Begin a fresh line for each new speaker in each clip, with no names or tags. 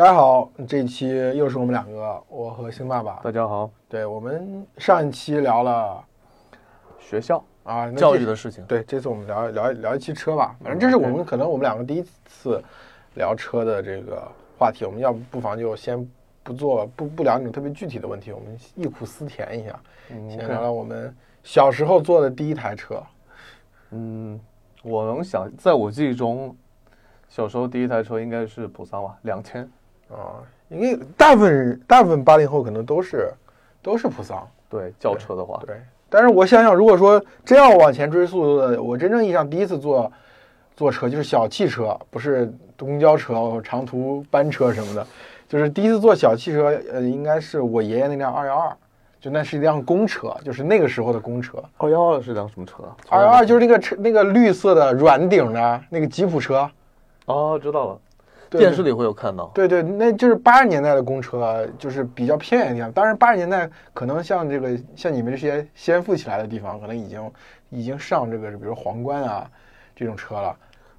大家好，这一期又是我们两个，我和星爸爸。
大家好，
对我们上一期聊了
学校
啊那
教育的事情。
对，这次我们聊聊聊一期车吧。反正这是我们可能我们两个第一次聊车的这个话题，我们要不不妨就先不做不不聊那种特别具体的问题，我们忆苦思甜一下，
嗯
先聊聊我们小时候坐的第一台车。
嗯，我能想，在我记忆中，小时候第一台车应该是普桑吧，两千。
啊，因为大部分大部分八零后可能都是都是普桑，
对，轿车的话，
对。但是我想想，如果说真要往前追溯的，我真正意义上第一次坐坐车就是小汽车，不是公交车、长途班车什么的，就是第一次坐小汽车，呃，应该是我爷爷那辆二幺二，就那是一辆公车，就是那个时候的公车。
二幺二是辆什么车？
二幺二就是那个车，那个绿色的软顶的那个吉普车。
哦，知道了，
对
电视里会有看到。
对对，那就是八十年代的公车，就是比较偏远的地方。当然，八十年代可能像这个像你们这些先富起来的地方，可能已经已经上这个，比如皇冠啊这种车了。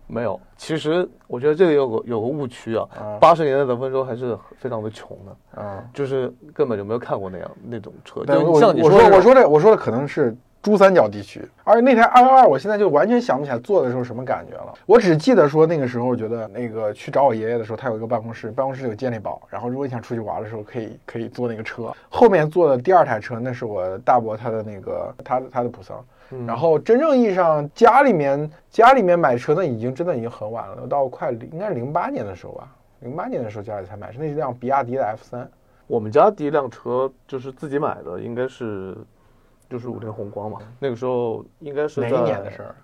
没有，其实我觉得这里有个有个误区啊
啊。
八十年代的温州还是非常的穷的，
嗯，
就是根本就没有看过那样那种车。
对，
就像你说
我说我说的我说的可能是珠三角地区，而且那台二幺二，我现在就完全想不起来坐的时候什么感觉了。我只记得说那个时候，觉得那个去找我爷爷的时候，他有一个办公室，办公室有健力宝，然后如果你想出去玩的时候，可以可以坐那个车。后面坐的第二台车，那是我大伯他的那个他他的普桑。
嗯
然后真正意义上家里面家里面买车，那已经真的已经很晚了，到快应该是零八年的时候吧，零八年的时候家里才买，是那是辆比亚迪的 F 三。
我们家第一辆车就是自己买的，应该是就是五菱宏光嘛。那个时候应该是
哪一年的事？儿？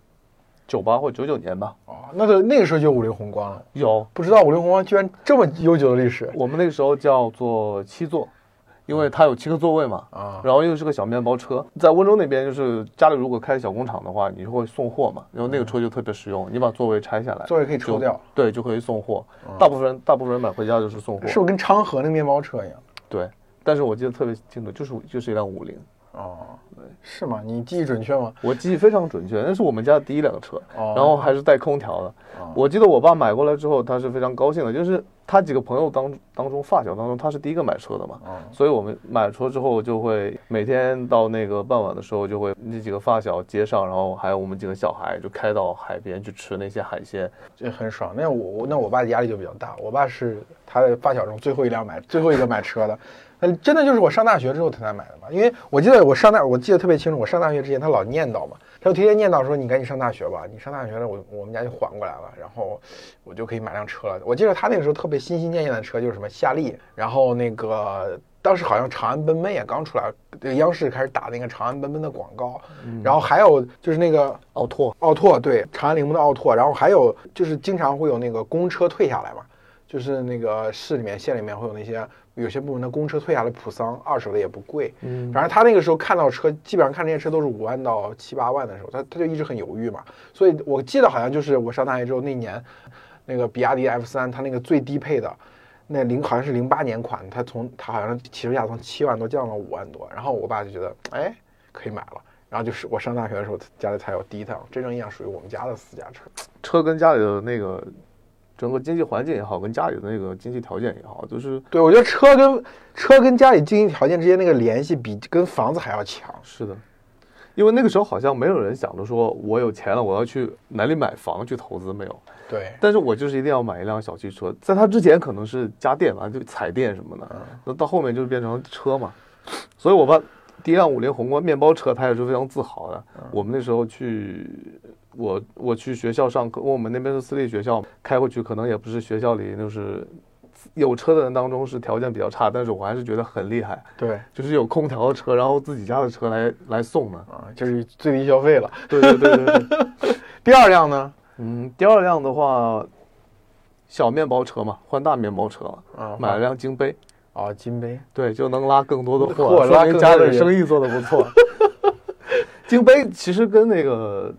九八或九九年吧。
哦，那个那个时候就五菱宏光了。
有，
不知道五菱宏光居然这么悠久的历史
我们那个时候叫做七座，因为它有七个座位嘛。
啊！
然后又是个小面包车，在温州那边就是家里如果开小工厂的话，你就会送货嘛，然后那个车就特别实用，你把座位拆下来，
座位可以抽掉，
对，就可以送货。大部分人大部分人买回家就是送货，
是不是跟昌河那面包车一样？
对。但是我记得特别清楚，就是就是一辆五菱，
哦，是吗？你记忆准确吗？
我记忆非常准确，那是我们家的第一辆车，
哦
然后还是带空调的。
哦
我记得我爸买过来之后，他是非常高兴的，就是他几个朋友当当中发小当中，他是第一个买车的嘛。
哦
所以我们买车之后，就会每天到那个傍晚的时候，就会那几个发小接上，然后还有我们几个小孩，就开到海边去吃那些海鲜。
这很爽。那我那我爸压力就比较大，我爸是他的发小中最后一辆买最后一个买车的。那真的就是我上大学之后他才买的嘛？因为我记得我上大，我记得特别清楚，我上大学之前他老念叨嘛，他就天天念叨说你赶紧上大学吧，你上大学了我我们家就缓过来了，然后我就可以买辆车了。我记得他那个时候特别心心念念的车就是什么夏利，然后那个当时好像长安奔奔也刚出来，这个央视开始打那个长安奔奔的广告，然后还有就是那个
奥拓，
奥拓对，长安铃木的奥拓，然后还有就是经常会有那个公车退下来嘛，就是那个市里面、县里面会有那些有些部门的公车退下来，普桑二手的也不贵。
嗯
反正他那个时候看到车，基本上看这些车都是五万到七八万的时候，他他就一直很犹豫嘛。所以我记得好像就是我上大学之后那年，那个比亚迪 F 三，它那个最低配的。那零好像是零八年款，它从它好像起售价从七万多降到五万多，然后我爸就觉得哎可以买了，然后就是我上大学的时候家里才有第一辆真正意义上属于我们家的私家车。
车跟家里的那个整个经济环境也好，跟家里的那个经济条件也好，就是
对，我觉得车跟车跟家里经济条件之间那个联系比跟房子还要强。
是的。因为那个时候好像没有人想着说我有钱了，我要去哪里买房去投资，没有。
对，
但是我就是一定要买一辆小汽车，在它之前可能是家电嘛，就彩电什么的，那到后面就变成车嘛。所以我把第一辆五菱宏光面包车，他也是非常自豪的。我们那时候去，我我去学校上课，我们那边是私立学校，开过去可能也不是学校里就是有车的人当中是条件比较差，但是我还是觉得很厉害，
对
就是有空调的车，然后自己家的车来来送的。
啊，就是最低消费了。
对对对对对。
第二辆呢？
嗯，第二辆的话，小面包车嘛，换大面包车了，
啊，
买了辆金杯，
啊金杯，
对，就能拉更多的货，说明家
更多的
生意做得不错。金杯其实跟那个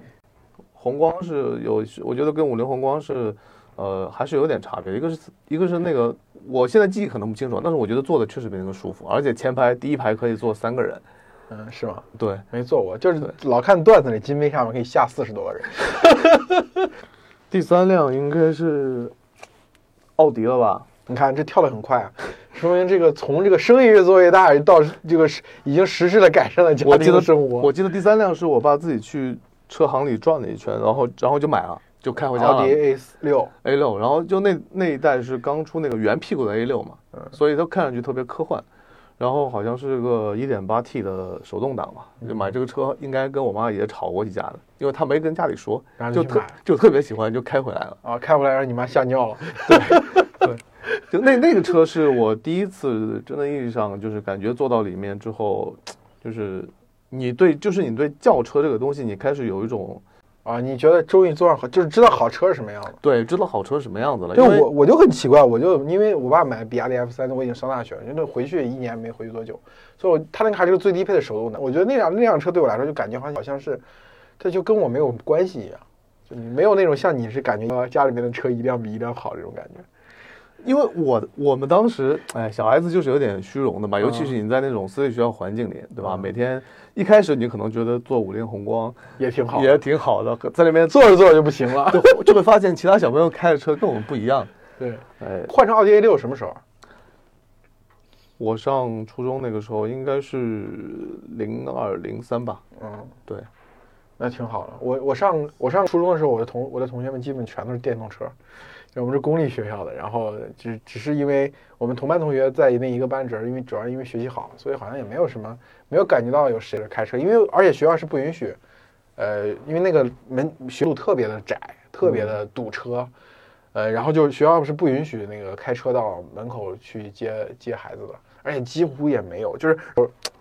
红光是有，我觉得跟五菱宏光是，呃，还是有点差别。一个是一个是那个，我现在记忆可能不清楚，但是我觉得坐的确实比那个舒服，而且前排第一排可以坐三个人。
嗯，是吗？
对，
没坐过，就是老看段子里金杯上面可以下四十多个人。
第三辆应该是奥迪了吧？
你看这跳的很快啊，说明这个从这个生意越做越大，到这个是已经实质的改善了家庭
我记得
的生活。
我记得第三辆是我爸自己去车行里转了一圈，然后然后就买了，就开回家了
奥迪。A 六
，A 六，然后就那那一代是刚出那个圆屁股的 A 六嘛，
嗯
所以它看上去特别科幻。然后好像是个 1.8T 的手动挡嘛，就买这个车应该跟我妈也吵过几架的，因为她没跟家里说
然后，就
就特就特别喜欢，就开回来了。
啊，开回来让你妈吓尿了。
对 对就那那个车是我第一次真的意义上就是感觉坐到里面之后，就是你对就是你对轿车这个东西，你开始有一种
啊，你觉得终于坐上好，就是知道好车是什么样了。
对知道好车是什么样子了。
就我我就很奇怪，我就因为我爸买比亚迪 F 三，我已经上大学了，因为回去一年没回去多久，所以我他那个还是个最低配的手动挡。我觉得那辆那辆车对我来说就感觉好像好像是，它就跟我没有关系一样，就没有那种像你是感觉呃家里面的车一辆比一辆好这种感觉。
因为我我们当时，哎，小孩子就是有点虚荣的嘛，尤其是你在那种私立学校环境里，对吧？
嗯
每天一开始你可能觉得做五菱宏光
也挺好，
也挺好的，在那边
坐着坐着就不行了。
就就会发现其他小朋友开的车跟我们不一样。
对，
哎，
换成奥迪 A 六什么时候？
我上初中那个时候应该是零二零三吧，
嗯，
对，
那挺好的。我我上我上初中的时候，我的同我的同学们基本全都是电动车，我们是公立学校的，然后只只是因为我们同班同学在那一个班，只是因为主要因为学习好，所以好像也没有什么没有感觉到有谁开车，因为而且学校是不允许，呃，因为那个门学路特别的窄，特别的堵车。呃，然后就学校是不允许那个开车到门口去接接孩子的，而且几乎也没有，就是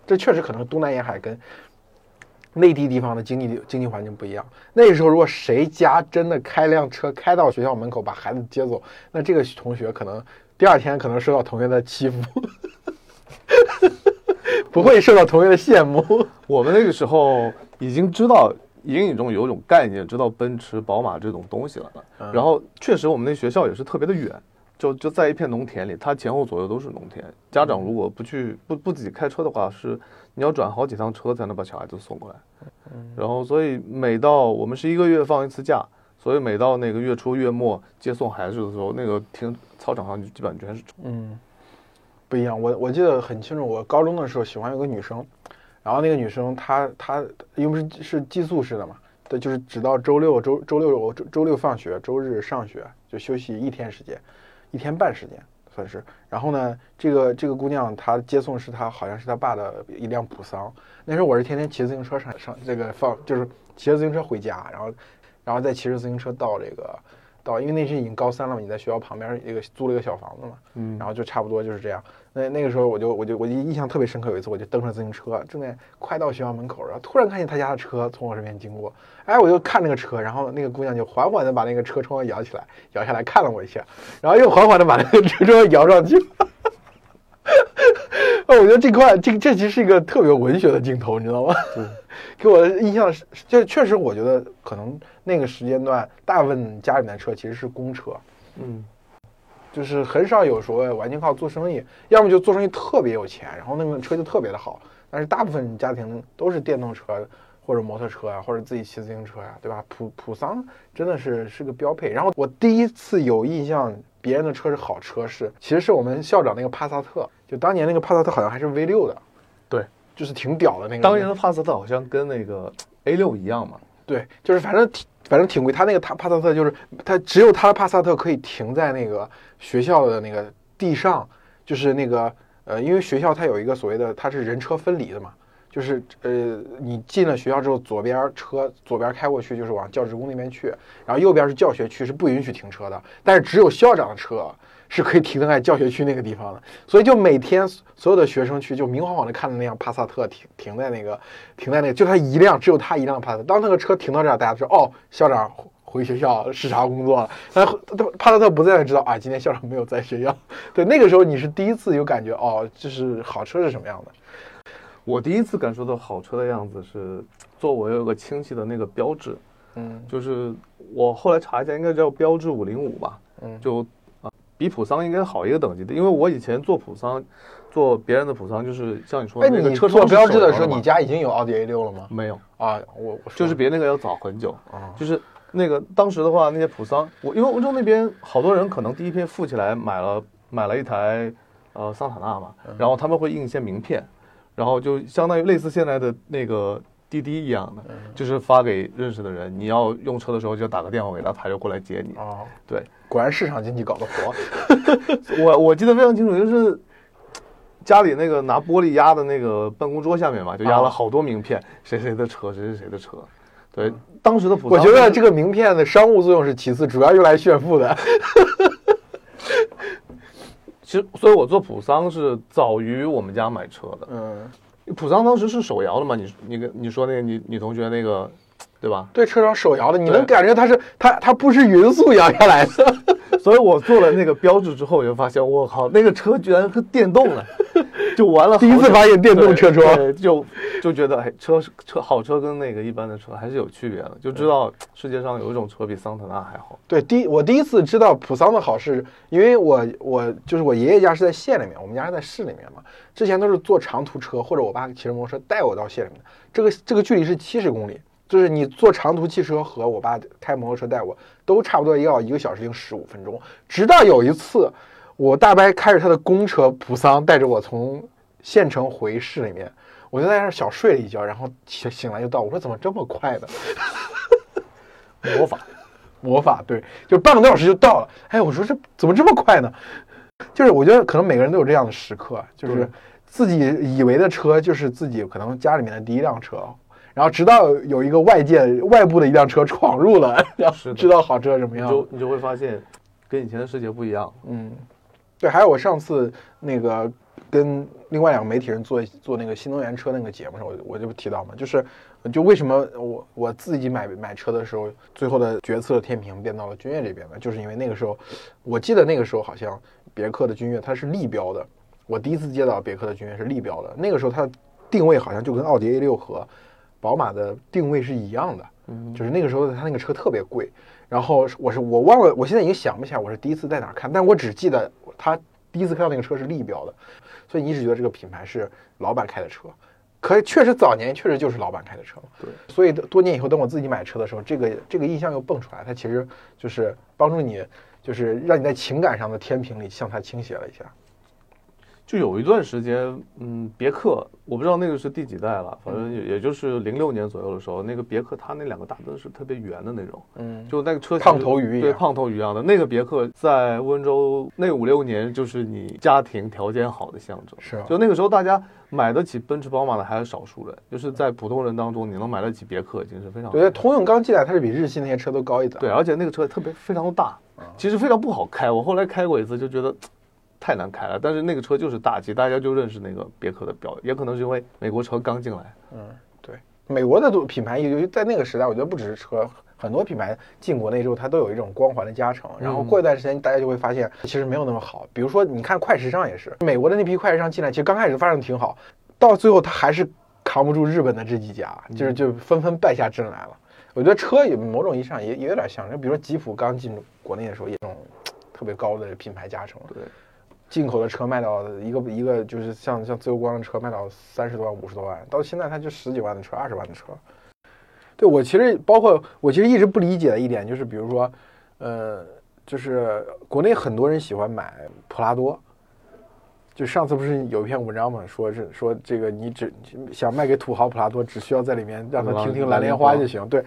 这确实可能东南沿海跟内地地方的经济经济环境不一样。那时候如果谁家真的开辆车开到学校门口把孩子接走，那这个同学可能第二天可能受到同学的欺负，不会受到同学的羡慕。
我们那个时候已经知道，隐隐中有一种概念，知道奔驰、宝马这种东西了。
嗯
然后确实我们那学校也是特别的远，就就在一片农田里，它前后左右都是农田。家长如果不去不不自己开车的话，是你要转好几趟车才能把小孩子送过来。然后所以每到我们是一个月放一次假，所以每到那个月初月末接送孩子的时候，那个停操场上就基本上全是
嗯，不一样。我我记得很清楚，我高中的时候喜欢有个女生，然后那个女生她她因为是是寄宿式的嘛，对，就是只到周六周周六周周六放学，周日上学，就休息一天时间，一天半时间算是。然后呢，这个这个姑娘她接送是她好像是她爸的一辆普桑，那时候我是天天骑自行车上上这个放，就是骑着自行车回家，然后然后再骑着自行车到这个到，因为那时已经高三了嘛，你在学校旁边一个租了一个小房子嘛，
嗯
然后就差不多就是这样。那那个时候我就我就我就印象特别深刻，有一次我就蹬上自行车，正在快到学校门口，然后突然看见他家的车从我身边经过，哎，我就看那个车，然后那个姑娘就缓缓的把那个车窗摇起来，摇下来看了我一下，然后又缓缓的把那个车窗摇上去。哦，我觉得这块这这其实是一个特别文学的镜头，你知道吗？
对，
给我的印象是，就确实我觉得可能那个时间段，大部分家里面的车其实是公车，
嗯
就是很少有说完全靠做生意，要么就做生意特别有钱，然后那个车就特别的好。但是大部分家庭都是电动车或者摩托车啊，或者自己骑自行车呀、对吧？普普桑真的是是个标配。然后我第一次有印象，别人的车是好车是，其实是我们校长那个帕萨特，就当年那个帕萨特好像还是 V 六的，
对，
就是挺屌的那个。
当年的帕萨特好像跟那个 A 六一样嘛，
对，就是反正挺反正挺贵。他那个他帕萨特就是他只有他的帕萨特可以停在那个学校的那个地上，就是那个呃，因为学校它有一个所谓的它是人车分离的嘛，就是呃你进了学校之后，左边车左边开过去就是往教职工那边去，然后右边是教学区，是不允许停车的，但是只有校长的车。是可以停在教学区那个地方的，所以就每天所有的学生去就明晃晃的看着那辆帕萨特停停在那个停在那个，就他一辆，只有他一辆帕萨特。当那个车停到这儿，大家知道哦，校长回学校视察工作了。但是帕萨特不在，知道啊，今天校长没有在学校。对，那个时候你是第一次有感觉哦，就是好车是什么样的。
我第一次感受到好车的样子是，做我有个亲戚的那个标志，
嗯
就是我后来查一下，应该叫标志五零五吧，
嗯
就啊比普桑应该好一个等级的，因为我以前做普桑，做别人的普桑，就是像你说
哎，
的那个车窗是
标志的时候，你家已经有奥迪 A 六了吗？
没有，
啊，我我
就是比那个要早很久，
啊，
就是那个当时的话，那些普桑，我因为温州那边好多人可能第一批富起来买了买了一台呃桑塔纳嘛，
嗯。
然后他们会印一些名片，然后就相当于类似现在的那个滴滴一样的，
嗯
就是发给认识的人，你要用车的时候就打个电话给他，他就过来接你。
哦，
对
果然市场经济搞得活。
我我记得非常清楚，就是家里那个拿玻璃压的那个办公桌下面嘛，就压了
啊
好多名片，谁谁的车，谁谁谁的车。对，当时的普
我觉得这个名片的商务作用是其次，主要用来炫富的。
其实，所以我做普桑是早于我们家买车的。
嗯，
普桑当时是手摇的嘛？你你跟你说那个你女同学那个，对吧？
对，车上手摇的，你能感觉它是它它不是匀速摇下来的。
所以我做了那个标志之后，我就发现，我靠，那个车居然是电动的，就完了。
第一次发现电动车窗
对，对就就觉得，哎，车车好车跟那个一般的车还是有区别的，就知道世界上有一种车比桑塔纳还好。
对，第一我第一次知道普桑的好是，因为我我就是我爷爷家是在县里面，我们家是在市里面嘛。之前都是坐长途车，或者我爸骑着摩托车带我到县里面。这个这个距离是七十公里，就是你坐长途汽车和我爸开摩托车带我，都差不多要一个小时零十五分钟。直到有一次，我大伯开着他的公车普桑带着我从县城回市里面，我就在那儿小睡了一觉，然后醒醒来就到。我说怎么这么快呢？
魔法，
魔法，对，就半个多小时就到了。哎，我说这怎么这么快呢？就是我觉得可能每个人都有这样的时刻，啊就是自己以为的车就是自己可能家里面的第一辆车，然后直到有一个外界外部的一辆车闯入了，然后知道好车是什么
你
样。
就你就会发现，跟以前的世界不一样。
嗯，对，还有我上次那个跟另外两个媒体人做做那个新能源车那个节目上，我我就提到嘛，就是就为什么我我自己买买车的时候，最后的决策天平变到了君越这边呢？就是因为那个时候，我记得那个时候好像别克的君越它是立标的，我第一次接到别克的君越是立标的，那个时候它的定位好像就跟奥迪 A 六和宝马的定位是一样的。
嗯，
就是那个时候它那个车特别贵，然后我是我忘了，我现在已经想不起来我是第一次在哪儿看，但我只记得他第一次看到那个车是立标的，所以你一直觉得这个品牌是老板开的车，可确实早年确实就是老板开的车嘛。
对，
所以多年以后等我自己买车的时候，这个这个印象又蹦出来，它其实就是帮助你，就是让你在情感上的天平里向它倾斜了一下。
就有一段时间，嗯，别克，我不知道那个是第几代了，反正也也就是零六年左右的时候，那个别克它那两个大灯是特别圆的那种，
嗯，
就那个车
胖头鱼一样
对，胖头鱼一样的那个别克，在温州那五六年就是你家庭条件好的象征。
是啊
就那个时候大家买得起奔驰、宝马的还是少数人，就是在普通人当中，你能买得起别克已经是非常
对通用刚进来，它是比日系那些车都高一等。
对，而且那个车特别非常的大，其实非常不好开。我后来开过一次，就觉得太难开了。但是那个车就是大气，大家就认识那个别克的标，也可能是因为美国车刚进来。
嗯，对，美国的品牌，尤其在那个时代，我觉得不只是车，很多品牌进国内之后，它都有一种光环的加成。然后过一段时间，大家就会发现其实没有那么好。比如说，你看快时尚也是，美国的那批快时尚进来，其实刚开始发展的挺好，到最后它还是扛不住日本的这几家，就是就纷纷败下阵来了。我觉得车也某种意义上也也有点像，就比如说吉普刚进国内的时候，也这种特别高的品牌加成。
对，
进口的车卖到一个一个就是像像自由光的车卖到三十多万五十多万，到现在它就十几万的车二十万的车。对我其实包括我其实一直不理解的一点就是，比如说，呃，就是国内很多人喜欢买普拉多。就上次不是有一篇文章嘛，说是说这个你只想卖给土豪普拉多，只需要在里面让他听听蓝莲花就行。对，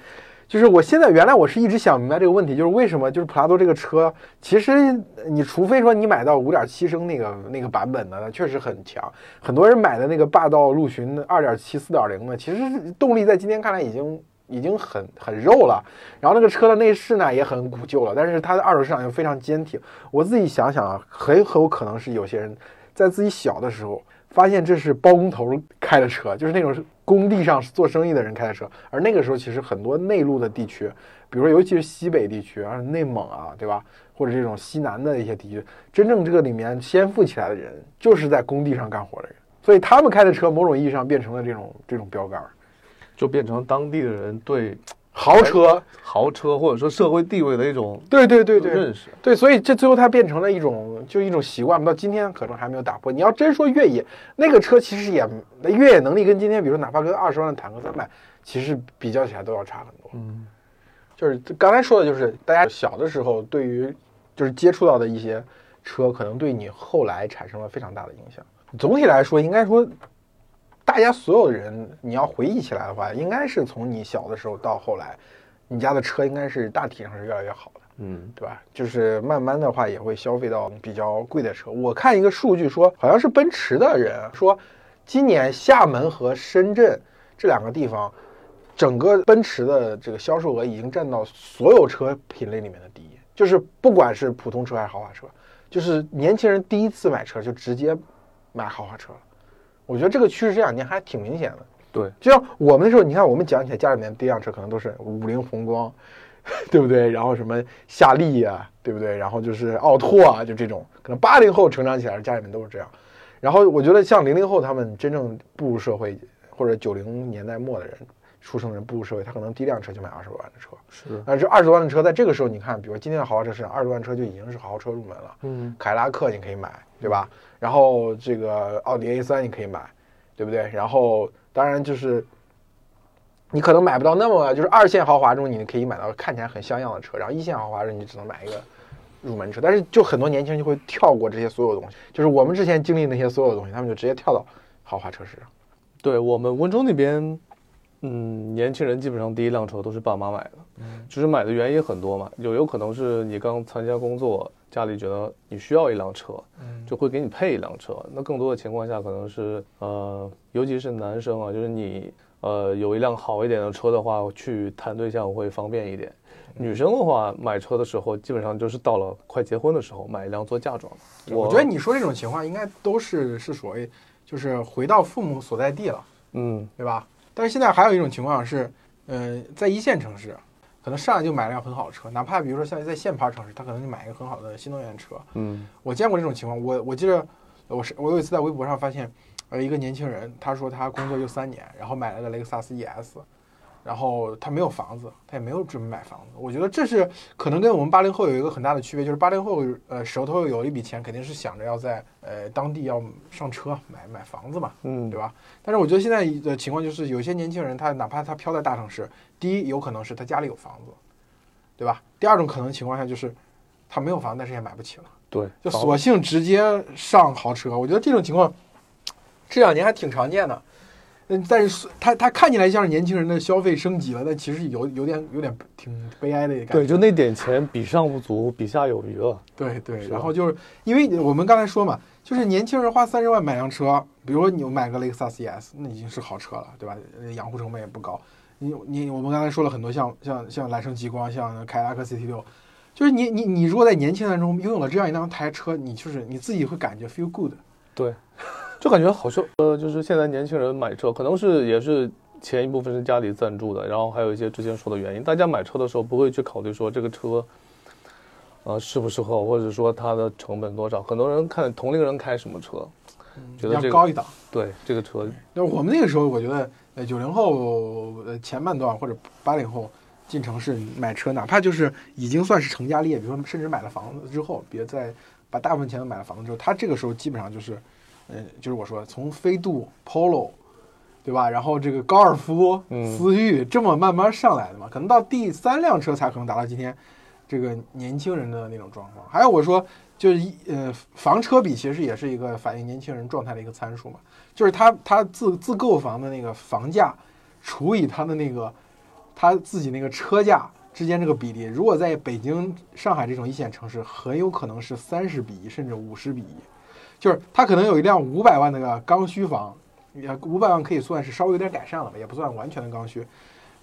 就是我现在原来我是一直想明白这个问题，就是为什么就是普拉多这个车，其实你除非说你买到五点七升那个那个版本的，确实很强。很多人买的那个霸道陆巡二点七、四点零的，其实动力在今天看来已经已经很很肉了。然后那个车的内饰呢也很古旧了，但是它的二手市场又非常坚挺。我自己想想啊，很很有可能是有些人在自己小的时候。发现这是包工头开的车，就是那种工地上做生意的人开的车。而那个时候，其实很多内陆的地区，比如说尤其是西北地区啊、内蒙啊，对吧？或者这种西南的一些地区，真正这个里面先富起来的人，就是在工地上干活的人。所以他们开的车，某种意义上变成了这种这种标杆，
就变成当地的人对
豪车。
豪车或者说社会地位的一种
对对对对，
认识。
对，所以这最后它变成了一种就一种习惯，到今天可能还没有打破。你要真说越野，那个车其实也越野能力跟今天，比如哪怕跟二十万的坦克三百，其实比较起来都要差很多。
嗯，
就是刚才说的，就是大家小的时候对于就是接触到的一些车，可能对你后来产生了非常大的影响。总体来说，应该说，大家所有的人，你要回忆起来的话，应该是从你小的时候到后来，你家的车应该是大体上是越来越好的。
嗯，
对吧？就是慢慢的话也会消费到比较贵的车。我看一个数据说，好像是奔驰的人说，今年厦门和深圳这两个地方，整个奔驰的这个销售额已经占到所有车品类里面的第一，就是不管是普通车还是豪华车，就是年轻人第一次买车就直接买豪华车了。我觉得这个趋势这两年还挺明显的。
对，
就像我们那时候，你看我们讲起来家里面第一辆车可能都是五菱宏光。对不对？然后什么夏利呀，对不对？然后就是奥拓啊，就这种，可能八零后成长起来家里面都是这样。然后我觉得像零零后他们真正步入社会，或者九零年代末的人出生人步入社会，他可能第一辆车就买二十多万的车。
是，
但这二十多万的车在这个时候，你看，比如今天的豪华车市场，二十万车就已经是豪车入门了。
嗯，
凯迪拉克你可以买，对吧？然后这个奥迪 A 三你可以买，对不对？然后当然就是。你可能买不到那么就是二线豪华中，你可以买到看起来很像样的车，然后一线豪华中你只能买一个入门车。但是就很多年轻人就会跳过这些所有东西，就是我们之前经历那些所有的东西，他们就直接跳到豪华车市场。
对我们温州那边，嗯，年轻人基本上第一辆车都是爸妈买的，嗯，就是买的原因很多嘛，有有可能是你刚参加工作，家里觉得你需要一辆车，嗯，就会给你配一辆车。那更多的情况下可能是呃，尤其是男生啊，就是你。呃，有一辆好一点的车的话，去谈对象会方便一点。女生的话，买车的时候基本上就是到了快结婚的时候买一辆做嫁妆。
我觉得你说这种情况应该都是是所谓就是回到父母所在地了，
嗯，
对吧？但是现在还有一种情况是，呃，在一线城市，可能上来就买了辆很好的车，哪怕比如说像在限牌城市，他可能就买一个很好的新能源车。
嗯，
我见过这种情况。我我记得我是我有一次在微博上发现。呃，一个年轻人，他说他工作就三年，然后买了个雷克萨斯 ES，然后他没有房子，他也没有准备买房子。我觉得这是可能跟我们八零后有一个很大的区别，就是八零后呃手头有一笔钱，肯定是想着要在呃当地要上车买买房子嘛，
嗯，
对吧？但是我觉得现在的情况就是，有些年轻人他哪怕他飘在大城市，第一有可能是他家里有房子，对吧？第二种可能情况下就是他没有房，但是也买不起了，
对，
就索性直接上豪车。我觉得这种情况。这两年还挺常见的，嗯，但是他他看起来像是年轻人的消费升级了，但其实有有点有点挺悲哀的感觉。
对，就那点钱比上不足，比下有余了。
对对，然后就是因为我们刚才说嘛，就是年轻人花三十万买辆车，比如说你买个雷克萨斯 ES，那已经是好车了，对吧？养护成本也不高。你你我们刚才说了很多，像像像揽胜极光，像凯迪拉克 CT 六，就是你你你如果在年轻人中拥有了这样一辆台车，你就是你自己会感觉 feel good。
对。就感觉好像呃，就是现在年轻人买车，可能是也是前一部分是家里赞助的，然后还有一些之前说的原因。大家买车的时候不会去考虑说这个车，呃，适不适合，或者说它的成本多少。很多人看同龄人开什么车，觉得这
个高一档。
对这个车，
那我们那个时候，我觉得呃九零后呃前半段或者八零后进城市买车，哪怕就是已经算是成家立业，比如说甚至买了房子之后，别再把大部分钱都买了房子之后，他这个时候基本上就是。嗯，就是我说从飞度、Polo，对吧？然后这个高尔夫、思域这么慢慢上来的嘛，可能到第三辆车才可能达到今天这个年轻人的那种状况。还有我说，就是一呃房车比其实也是一个反映年轻人状态的一个参数嘛，就是他他自自购房的那个房价除以他的那个他自己那个车价之间这个比例，如果在北京、上海这种一线城市，很有可能是三十比一甚至五十比一。就是他可能有一辆五百万的个刚需房，也五百万可以算是稍微有点改善了吧，也不算完全的刚需。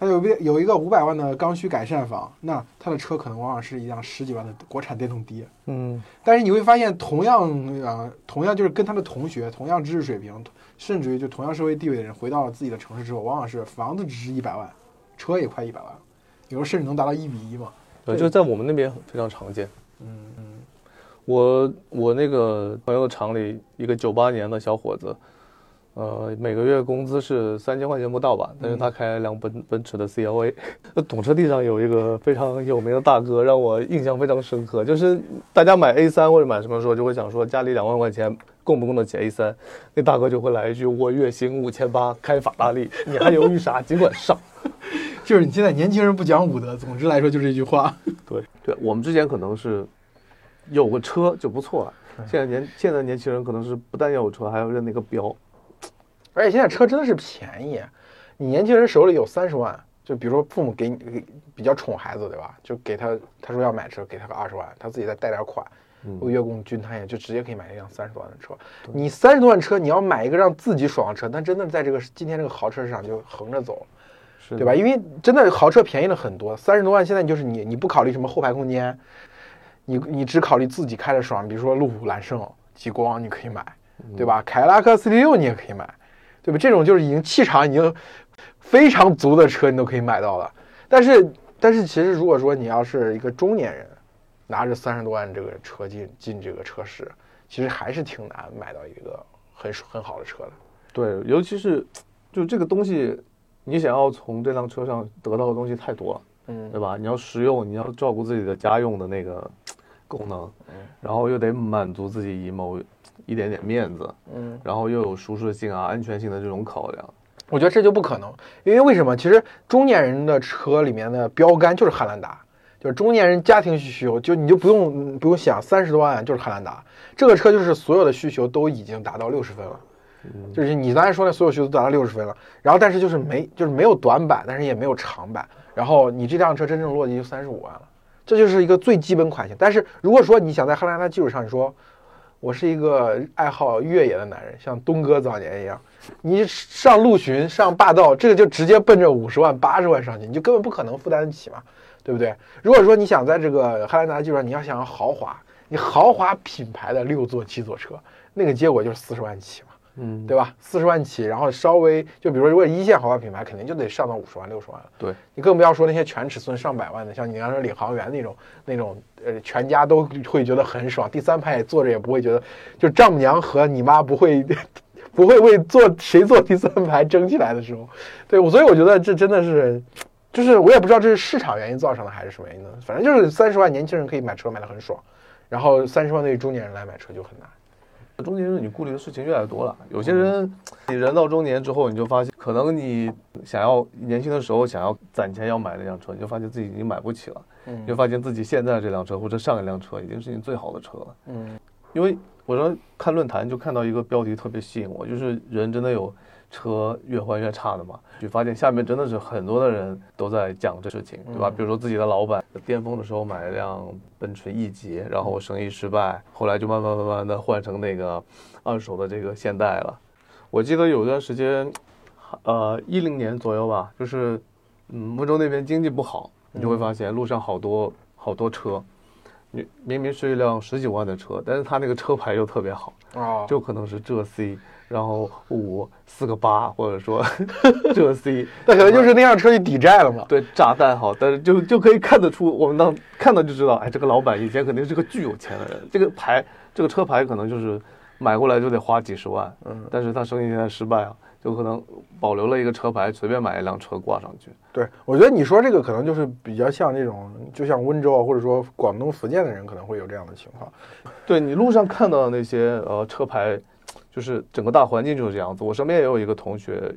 他有个有一个五百万的刚需改善房，那他的车可能往往是一辆十几万的国产电动的。
嗯，
但是你会发现，同样啊，同样就是跟他的同学，同样知识水平，甚至于就同样社会地位的人，回到了自己的城市之后，往往是房子只值一百万，车也快一百万，有时候甚至能达到一比一嘛。
对，就在我们那边非常常见。
嗯嗯。
我我那个朋友厂里一个九八年的小伙子，呃，每个月工资是三千块钱不到吧？但是他开了辆奔奔驰的 CLA。那懂车帝上有一个非常有名的大哥，让我印象非常深刻。就是大家买 A 三或者买什么时候，就会想说家里两万块钱供不供得起 A 三？那大哥就会来一句：我月薪五千八，开法拉利，你还犹豫啥？尽管上。
就是你现在年轻人不讲武德，总之来说就是一句话。
对对，我们之前可能是。有个车就不错了。现在年现在年轻人可能是不但要有车，还要认那个标。
而且现在车真的是便宜，你年轻人手里有三十万，就比如说父母给你给比较宠孩子，对吧？就给他他说要买车，给他个二十万，他自己再贷点款，月供均摊也就直接可以买一辆三十多万的车。你三十多万车，你要买一个让自己爽的车，但真的在这个今天这个豪车市场就横着走对吧？？因为真的豪车便宜了很多，三十多万现在就是你你不考虑什么后排空间，你你只考虑自己开的爽，比如说路虎揽胜、极光你可以买，对吧？凯迪拉克 CT6 你也可以买，对吧？这种就是已经气场已经非常足的车你都可以买到了。但是但是其实如果说你要是一个中年人，拿着三十多万这个车进进这个车市，其实还是挺难买到一个很很好的车的。
对，尤其是就这个东西，你想要从这辆车上得到的东西太多了，
嗯
对吧？你要实用，你要照顾自己的家用的那个功能，然后又得满足自己某一点点面子，
嗯。
然后又有舒适性啊、安全性的这种考量。
我觉得这就不可能，因为为什么？其实中年人的车里面的标杆就是汉兰达，就是中年人家庭需求，就你就不用不用想三十多万就是汉兰达，这个车就是所有的需求都已经达到六十分了，就是你刚才说的所有需求都达到六十分了，然后但是就是没就是没有短板，但是也没有长板，然后你这辆车真正落地就三十五万了，这就是一个最基本款型。但是如果说你想在汉兰达基础上，你说我是一个爱好越野的男人，像东哥早年一样，你上陆巡、上霸道，这个就直接奔着五十万、八十万上去，你就根本不可能负担得起嘛，对不对？如果说你想在这个汉兰达基础上，你要想要豪华，你豪华品牌的六座、七座车，那个结果就是四十万起嘛，
嗯，
对吧？四十万起，然后稍微就比如说，如果一线豪华品牌，肯定就得上到五十万、六十万了。
对，
你更不要说那些全尺寸上百万的，像你刚才说领航员那种那种，呃，全家都会觉得很爽，第三排也坐着也不会觉得，就丈母娘和你妈不会 不会为坐谁坐第三排争起来的时候，对我，所以我觉得这真的是，就是我也不知道这是市场原因造成的还是什么原因呢？反正就是三十万年轻人可以买车买的很爽，然后三十万对于中年人来买车就很难。
中年人你顾虑的事情越来越多了。有些人，你人到中年之后，你就发现，可能你想要年轻的时候想要攒钱要买那辆车，你就发现自己已经买不起了。
嗯
你就发现自己现在这辆车或者上一辆车已经是你最好的车了。
嗯
因为我说看论坛就看到一个标题特别吸引我，就是人真的有车越换越差的嘛？就发现下面真的是很多的人都在讲这事情，对吧？
嗯
比如说自己的老板巅峰的时候买了辆奔驰 E 级，然后生意失败，后来就慢慢慢慢的换成那个二手的这个现代了。我记得有段时间，呃，一零年左右吧，就是嗯，温州那边经济不好，你就会发现路上好多好多车。你明明是一辆十几万的车，但是它那个车牌又特别好，
哦，
就可能是浙 C，然后五四个八，或者说 这个 C，
那可能就是那辆车去抵债了嘛。
对炸弹好，但是就就可以看得出，我们当看到就知道，哎，这个老板以前肯定是个巨有钱的人，这个牌这个车牌可能就是买过来就得花几十万，
嗯，
但是他生意现在失败啊，就可能保留了一个车牌，随便买一辆车挂上去。
对，我觉得你说这个可能就是比较像那种，就像温州啊，或者说广东、福建的人可能会有这样的情况。
对你路上看到的那些呃车牌，就是整个大环境就是这样子。我身边也有一个同学，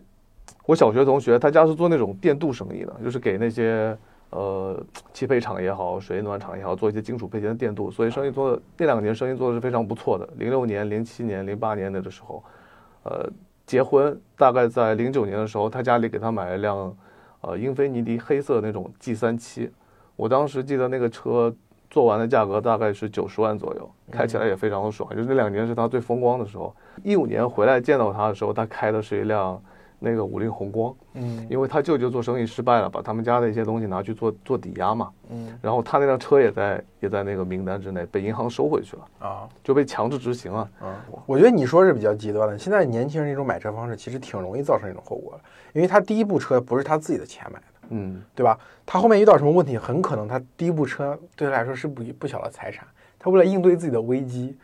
我小学同学，他家是做那种电镀生意的，就是给那些呃汽配厂也好、水暖厂也好，做一些金属配件的电镀，所以生意做的那两年生意做的是非常不错的。零六年、零七年、零八年那个时候，呃，结婚大概在零九年的时候，他家里给他买了一辆呃英菲尼迪黑色那种 G 三七，我当时记得那个车做完的价格大概是九十万左右，开起来也非常的爽。就是那两年是他最风光的时候。一五年回来见到他的时候，他开的是一辆那个五菱宏光，
嗯
因为他舅舅做生意失败了，把他们家的一些东西拿去做做抵押嘛。
嗯
然后他那辆车也在也在那个名单之内，被银行收回去了，
啊
就被强制执行了。
啊，我觉得你说是比较极端的。现在年轻人这种买车方式其实挺容易造成一种后果的，因为他第一部车不是他自己的钱买的，
嗯，
对吧？他后面遇到什么问题，很可能他第一部车对他来说是不不小的财产，他为了应对自己的危机，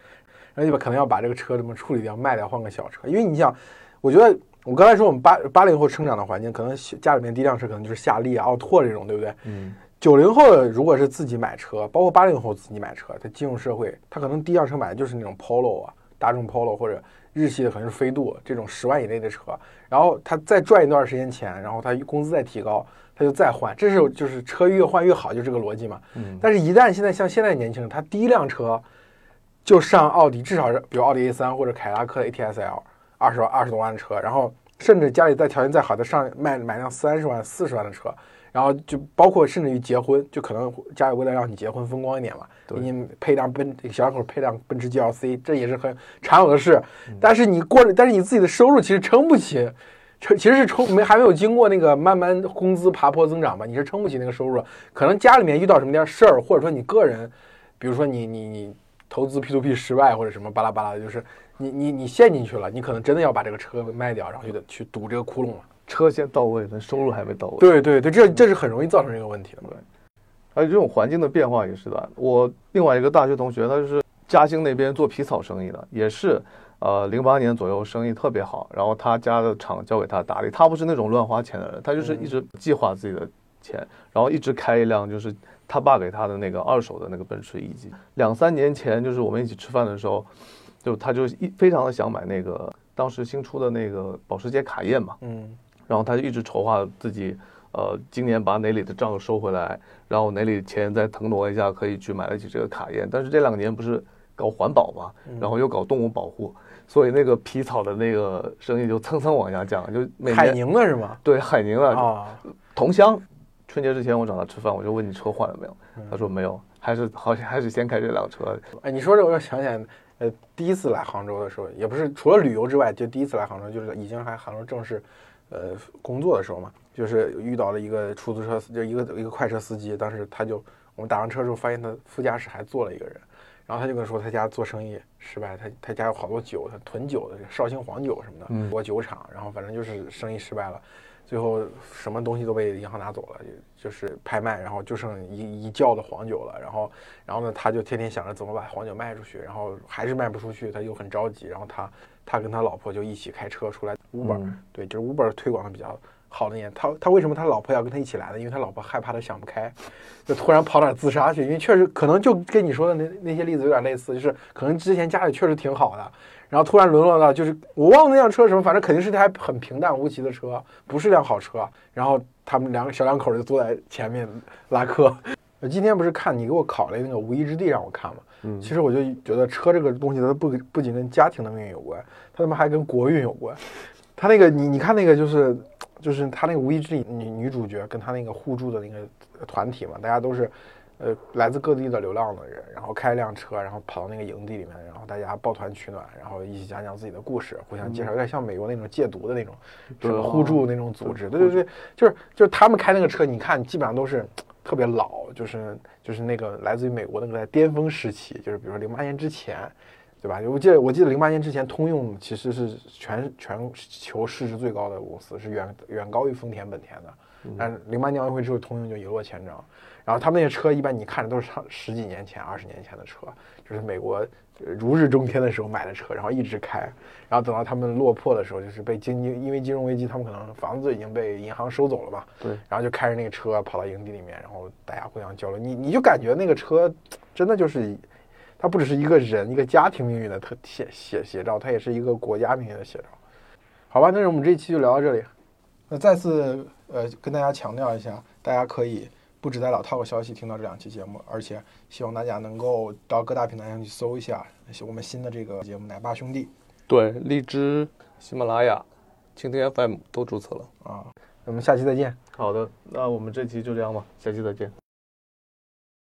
然后可能要把这个车怎么处理掉，卖掉换个小车。因为你想，我觉得我刚才说我们八八零后成长的环境，可能家里面第一辆车可能就是夏利啊、奥拓这种，对不对？
嗯，
九零后如果是自己买车，包括八零后自己买车，他进入社会，他可能第一辆车买的就是那种 Polo 啊，大众 Polo 或者日系的可能是飞度这种十万以内的车，然后他再赚一段时间钱，然后他工资再提高，他就再换，这是就是车越换越好，就这个逻辑嘛。
嗯
但是，一旦现在像现在年轻人，他第一辆车就上奥迪，至少是比如奥迪 A 三或者凯迪拉克的 ATS-L，二十万二十多万的车，然后甚至家里再条件再好，的上卖买辆三十万、四十万的车，然后就包括甚至于结婚，就可能家里为了让你结婚风光一点嘛，给你配辆奔小两口配辆奔驰 GLC，这也是很常有的事。但是你过，但是你自己的收入其实撑不起。撑其实是撑没还没有经过那个慢慢工资爬坡增长吧，你是撑不起那个收入。可能家里面遇到什么点事儿，或者说你个人，比如说你你你投资 P to P 失败或者什么巴拉巴拉的，就是你你你陷进去了，你可能真的要把这个车卖掉，然后就得去堵这个窟窿了。
车先到位，但收入还没到位。
对对对，这这是很容易造成这个问题的。对，
还有这种环境的变化也是的。我另外一个大学同学，他就是嘉兴那边做皮草生意的，也是。呃，零八年左右生意特别好，然后他家的厂交给他打理，他不是那种乱花钱的人，他就是一直计划自己的钱，然后一直开一辆就是他爸给他的那个二手的那个奔驰 E 级。两三年前就是我们一起吃饭的时候，就他就一非常的想买那个当时新出的那个保时捷卡宴嘛，嗯，然后他就一直筹划自己，呃，今年把哪里的账收回来，然后哪里钱再腾挪一下可以去买得起这个卡宴，但是这两年不是搞环保嘛，然后又搞动物保护。所以那个皮草的那个生意就蹭蹭往下降，就
海宁的是吗？
对，海宁的啊，同乡。春节之前我找他吃饭，我就问你车换了没有？他说没有，还是好像还是先开这辆车。
哎，你说这我又想起来，呃，第一次来杭州的时候，也不是除了旅游之外，就第一次来杭州，就是已经还杭州正式，呃，工作的时候嘛，就是遇到了一个出租车，就一个一个快车司机，当时他就我们打上车之后，发现他副驾驶还坐了一个人。然后他就跟我说，他家做生意失败，他他家有好多酒，他囤酒的，绍兴黄酒什么的，嗯，多酒厂，然后反正就是生意失败了，最后什么东西都被银行拿走了，就是拍卖，然后就剩一一窖的黄酒了，然后然后呢，他就天天想着怎么把黄酒卖出去，然后还是卖不出去，他又很着急，然后他他跟他老婆就一起开车出来，Uber，对，就是 Uber 推广的比较。好的年，他他为什么他老婆要跟他一起来呢？因为他老婆害怕他想不开，就突然跑哪自杀去。因为确实可能就跟你说的那那些例子有点类似，就是可能之前家里确实挺好的，然后突然沦落到就是我忘了那辆车什么，反正肯定是台很平淡无奇的车，不是辆好车。然后他们两个小两口就坐在前面拉客。今天不是看你给我考了那个《无依之地》让我看嘛？嗯，其实我就觉得车这个东西它不不仅跟家庭的命运有关，它他妈还跟国运有关。他那个你你看那个就是。就是他那个无意之地女女主角跟他那个互助的那个团体嘛，大家都是，呃，来自各地的流浪的人，然后开一辆车，然后跑到那个营地里面，然后大家抱团取暖，然后一起讲讲自己的故事，互相介绍，有点像美国那种戒毒的那种，就是互助那种组织。对对对，就是就是他们开那个车，你看基本上都是特别老，就是就是那个来自于美国那个在巅峰时期，就是比如说零八年之前。对吧？我记得我记得零八年之前，通用其实是全全球市值最高的公司，是远远高于丰田、本田的。但是零八年奥运会之后，通用就一落千丈。然后他们那些车，一般你看着都是上十几年前、二十年前的车，就是美国如日中天的时候买的车，然后一直开。然后等到他们落魄的时候，就是被经济因为金融危机，他们可能房子已经被银行收走了嘛。
对。
然后就开着那个车跑到营地里面，然后大家互相交流。你你就感觉那个车真的就是。它不只是一个人、一个家庭命运的特写写写照，它也是一个国家命运的写照。好吧，那我们这一期就聊到这里。那再次呃跟大家强调一下，大家可以不止在老 Talk 消息听到这两期节目，而且希望大家能够到各大平台上去搜一下我们新的这个节目《奶爸兄弟》。
对，荔枝、喜马拉雅、蜻蜓 FM 都注册了
啊。我们下期再见。
好的，那我们这期就这样吧，下期再见。